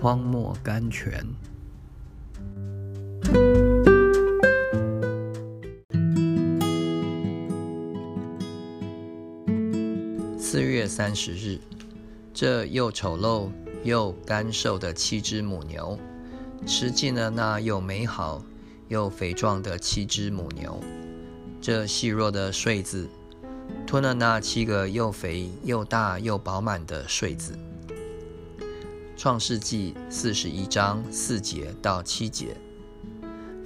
荒漠甘泉。四月三十日，这又丑陋又干瘦的七只母牛，吃尽了那又美好又肥壮的七只母牛。这细弱的穗子，吞了那七个又肥又大又饱满的穗子。创世纪四十一章四节到七节，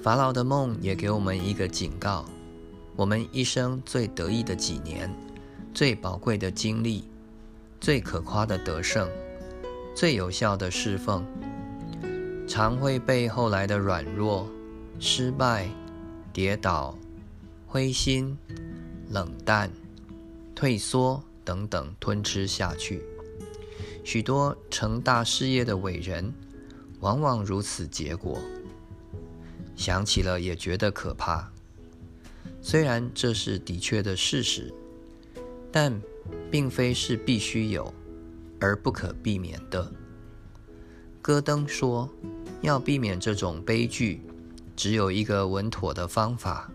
法老的梦也给我们一个警告：我们一生最得意的几年、最宝贵的经历、最可夸的得胜、最有效的侍奉，常会被后来的软弱、失败、跌倒、灰心、冷淡、退缩等等吞吃下去。许多成大事业的伟人，往往如此结果。想起了也觉得可怕。虽然这是的确的事实，但并非是必须有而不可避免的。戈登说，要避免这种悲剧，只有一个稳妥的方法，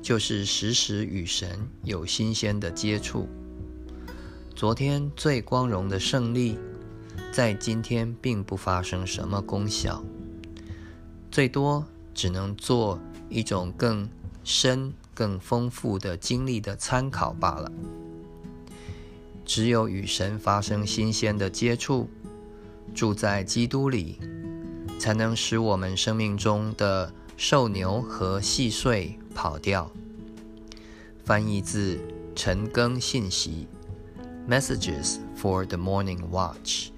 就是时时与神有新鲜的接触。昨天最光荣的胜利，在今天并不发生什么功效，最多只能做一种更深、更丰富的经历的参考罢了。只有与神发生新鲜的接触，住在基督里，才能使我们生命中的瘦牛和细碎跑掉。翻译自陈庚信息。Messages for the Morning Watch.